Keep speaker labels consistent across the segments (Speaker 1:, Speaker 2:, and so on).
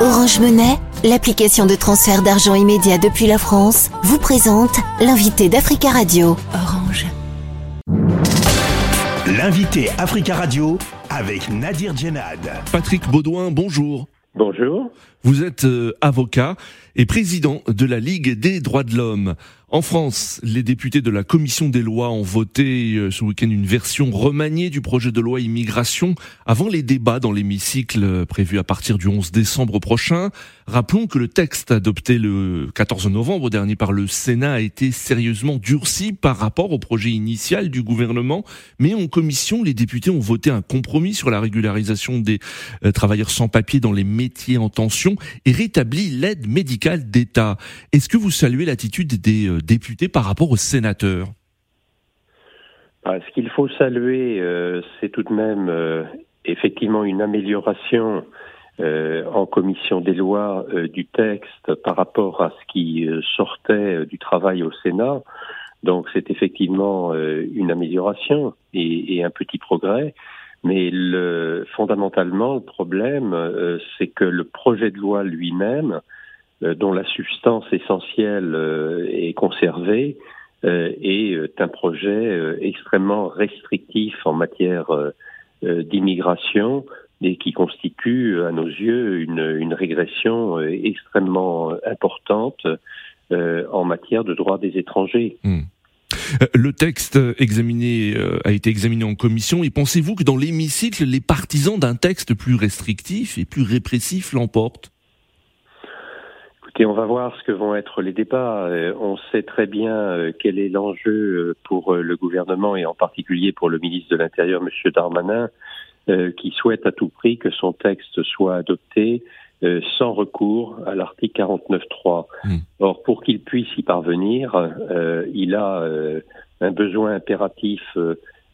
Speaker 1: Orange Monnaie, l'application de transfert d'argent immédiat depuis la France, vous présente l'invité d'Africa Radio. Orange.
Speaker 2: L'invité Africa Radio avec Nadir Djenad.
Speaker 3: Patrick Baudouin, bonjour.
Speaker 4: Bonjour.
Speaker 3: Vous êtes euh, avocat et président de la Ligue des droits de l'homme. En France, les députés de la commission des lois ont voté euh, ce week-end une version remaniée du projet de loi immigration avant les débats dans l'hémicycle euh, prévus à partir du 11 décembre prochain. Rappelons que le texte adopté le 14 novembre dernier par le Sénat a été sérieusement durci par rapport au projet initial du gouvernement, mais en commission, les députés ont voté un compromis sur la régularisation des euh, travailleurs sans papier dans les métiers en tension et rétabli l'aide médicale d'État. Est-ce que vous saluez l'attitude des députés par rapport aux sénateurs
Speaker 4: bah, Ce qu'il faut saluer, euh, c'est tout de même euh, effectivement une amélioration euh, en commission des lois du texte par rapport à ce qui sortait du travail au Sénat. Donc c'est effectivement une amélioration et, un petit progrès. Mais le, fondamentalement, le problème, c'est que le projet de loi lui-même dont la substance essentielle euh, est conservée, euh, est un projet extrêmement restrictif en matière d'immigration et qui constitue, à nos yeux, une, une régression extrêmement importante en matière de droit des étrangers.
Speaker 3: Hmm. Le texte examiné a été examiné en commission et pensez-vous que dans l'hémicycle, les partisans d'un texte plus restrictif et plus répressif l'emportent?
Speaker 4: Et on va voir ce que vont être les débats. Euh, on sait très bien euh, quel est l'enjeu euh, pour le gouvernement et en particulier pour le ministre de l'Intérieur, M. Darmanin, qui souhaite à tout prix que son texte soit adopté sans recours à l'article 49.3. Hmm. Or, pour qu'il puisse y parvenir, il a un besoin impératif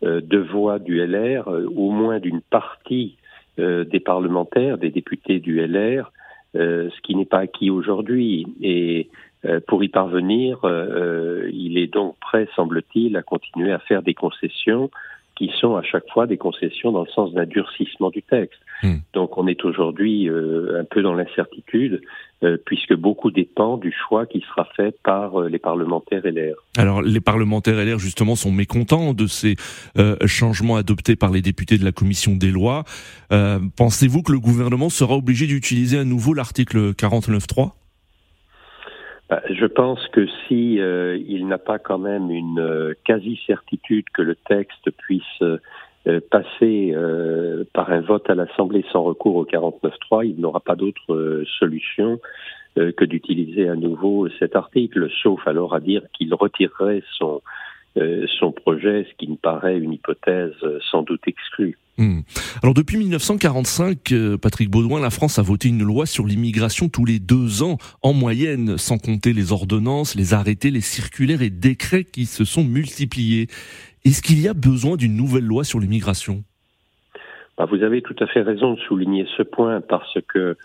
Speaker 4: de voix du LR, au moins d'une partie des parlementaires, des députés du LR, ce qui n'est pas acquis aujourd'hui. Et euh, pour y parvenir, euh, il est donc prêt, semble-t-il, à continuer à faire des concessions qui sont à chaque fois des concessions dans le sens d'un durcissement du texte. Hmm. Donc on est aujourd'hui euh, un peu dans l'incertitude, euh, puisque beaucoup dépend du choix qui sera fait par euh, les parlementaires LR.
Speaker 3: Alors les parlementaires LR justement sont mécontents de ces changements adoptés par les députés de la commission des lois. Pensez-vous que le gouvernement sera obligé d'utiliser à nouveau l'article 49.3
Speaker 4: bah, je pense que si euh, il n'a pas quand même une euh, quasi-certitude que le texte puisse euh, passer par un vote à l'Assemblée sans recours au 49.3, il n'aura pas d'autre solution que d'utiliser à nouveau cet article, sauf alors à dire qu'il retirerait son euh, son projet, ce qui me paraît une hypothèse euh, sans doute exclue.
Speaker 3: Hmm. Alors depuis 1945, euh, Patrick Baudouin, la France a voté une loi sur l'immigration tous les deux ans en moyenne, sans compter les ordonnances, les arrêtés, les circulaires et décrets qui se sont multipliés. Est-ce qu'il y a besoin d'une nouvelle loi sur l'immigration?
Speaker 4: Bah, Vous avez tout à fait raison de souligner ce point parce que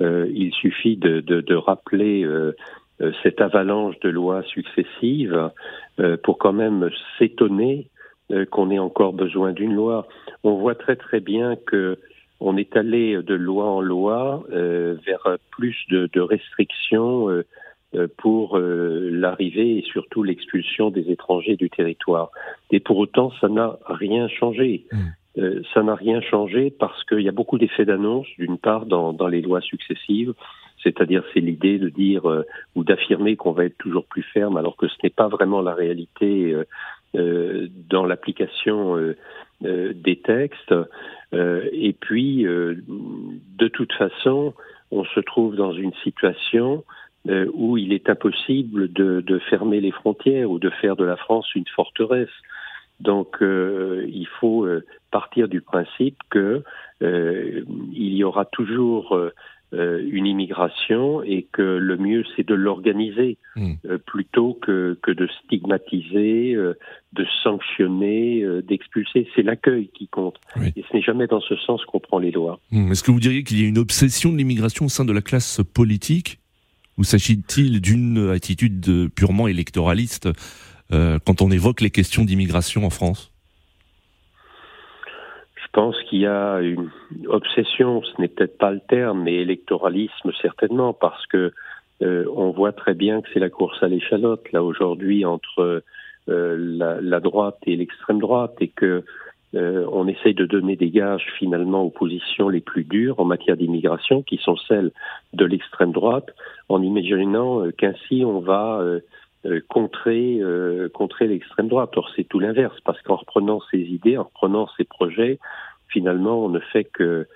Speaker 4: il suffit de, de, de rappeler euh, cette avalanche de lois successives euh, pour quand même s'étonner euh, qu'on ait encore besoin d'une loi. On voit très très bien que on est allé de loi en loi vers plus de, de restrictions pour l'arrivée et surtout l'expulsion des étrangers du territoire. Et pour autant, ça n'a rien changé. Mmh. ça n'a rien changé parce qu'il y a beaucoup d'effets d'annonce, d'une part, dans, dans les lois successives, c'est-à-dire c'est l'idée de dire euh, ou d'affirmer qu'on va être toujours plus ferme alors que ce n'est pas vraiment la réalité euh, euh dans l'application euh, des textes. et puis, de toute façon, on se trouve dans une situation où il est impossible de, de, fermer les frontières ou de faire de la France une forteresse. Donc, il faut partir du principe que il y aura toujours euh, une immigration et que le mieux c'est de l'organiser euh, plutôt que, que de stigmatiser, euh, de sanctionner, d'expulser. C'est l'accueil qui compte. Et ce n'est jamais dans ce sens qu'on prend les lois.
Speaker 3: Hmm. Est-ce que vous diriez qu'il y a une obsession de l'immigration au sein de la classe politique? Ou s'agit-il d'une attitude purement
Speaker 4: euh,
Speaker 3: quand on évoque les questions d'immigration en France?
Speaker 4: Pense qu'il y a une obsession, ce n'est peut-être pas le terme, mais électoralisme certainement, parce que euh, on voit très bien que c'est la course à l'échalote là aujourd'hui entre euh, la, la, droite et l'extrême droite et que euh, on essaye de donner des gages finalement aux positions les plus dures en matière d'immigration, qui sont celles de l'extrême droite, en imaginant euh, qu'ainsi on va contrer, contrer l'extrême droite. Or, c'est tout l'inverse, parce qu'en reprenant ces idées, en reprenant ces projets, finalement, on ne fait que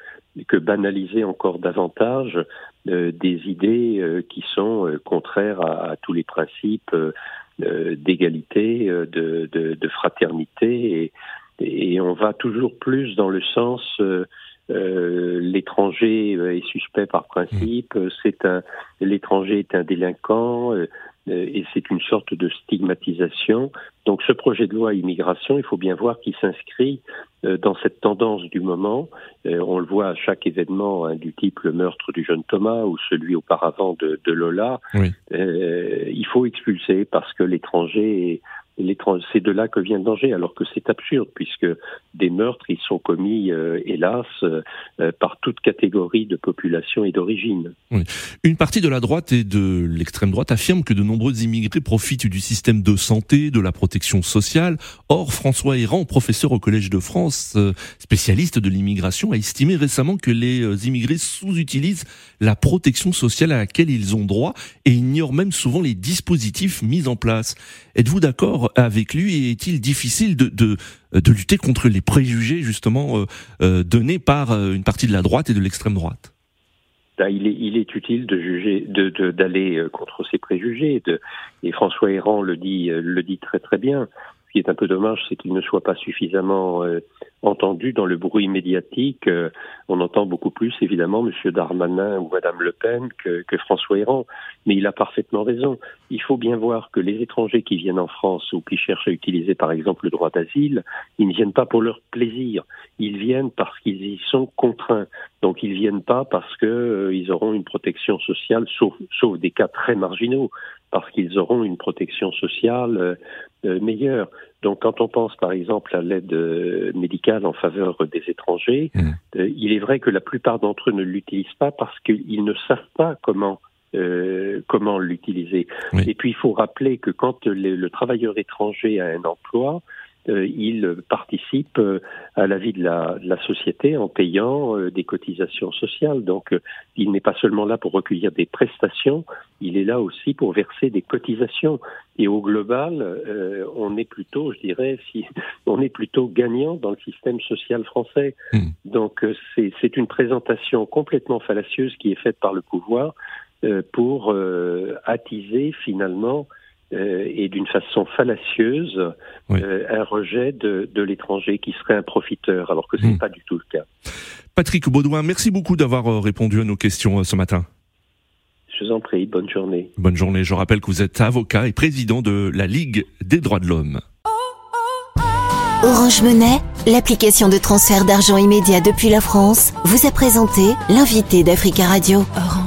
Speaker 4: que banaliser encore davantage euh, des idées euh, qui sont euh, contraires à, tous les principes d'égalité, de, de, de, fraternité, et, et, on va toujours plus dans le sens l'étranger est suspect par principe, c'est un l'étranger est un délinquant, euh, et c'est une sorte de stigmatisation. Donc ce projet de loi immigration, il faut bien voir qu'il s'inscrit euh, dans cette tendance du moment. Euh, on le voit à chaque événement hein, du type le meurtre du jeune Thomas ou celui auparavant de, de Lola. il faut expulser parce que l'étranger c'est de là que vient le danger, alors que c'est absurde, puisque des meurtres, ils sont commis, euh, hélas, euh, par toute catégorie de population et d'origine.
Speaker 3: Une partie de la droite et de l'extrême droite affirme que de nombreux immigrés profitent du système de santé, de la protection sociale. Or, François Héran, professeur au Collège de France, euh, spécialiste de l'immigration, a estimé récemment que les immigrés sous-utilisent la protection sociale à laquelle ils ont droit et ignorent même souvent les dispositifs mis en place. Êtes-vous d'accord avec lui et est-il difficile de, de, de, lutter contre les préjugés justement euh, euh, donnés par euh, une partie de la droite et de l'extrême droite?
Speaker 4: Bah, il est, il est utile de juger, de, d'aller contre ces préjugés. De, et François Héran le dit, le dit très très bien. Ce qui est un peu dommage, c'est qu'il ne soit pas suffisamment entendu dans le bruit médiatique. Euh, on entend beaucoup plus, évidemment, M. Darmanin ou Mme Le Pen que, François Héran. Mais il a parfaitement raison. Il faut bien voir que les étrangers qui viennent en France ou qui cherchent à utiliser, par exemple, le droit d'asile, ils ne viennent pas pour leur plaisir. Ils viennent parce qu'ils y sont contraints. Donc, ils viennent pas parce qu'ils euh, auront une protection sociale, sauf, des cas très marginaux parce qu'ils auront une protection sociale euh, euh, meilleure. Donc quand on pense par exemple à l'aide euh, médicale en faveur des étrangers, mmh. il est vrai que la plupart d'entre eux ne l'utilisent pas parce qu'ils ne savent pas comment comment l'utiliser. Et puis il faut rappeler que quand le travailleur étranger a un emploi, euh, il participe euh, à la vie de la, de la société en payant euh, des cotisations sociales. Donc, il n'est pas seulement là pour recueillir des prestations, il est là aussi pour verser des cotisations. Et au global, on est plutôt, je dirais, si on est plutôt gagnant dans le système social français. Hmm. Donc, c'est une présentation complètement fallacieuse qui est faite par le pouvoir pour attiser finalement euh, et d'une façon fallacieuse euh, un rejet de, de l'étranger qui serait un profiteur, alors que ce n'est hmm. pas du tout le cas.
Speaker 3: Patrick Baudouin, merci beaucoup d'avoir euh, répondu à nos questions ce matin.
Speaker 4: Je vous en prie, bonne journée.
Speaker 3: Bonne journée, je rappelle que vous êtes avocat et président de la Ligue des droits de l'homme.
Speaker 1: Orange Monnaie, l'application de transfert d'argent immédiat depuis la France, vous a présenté l'invité d'Africa Radio. Orange.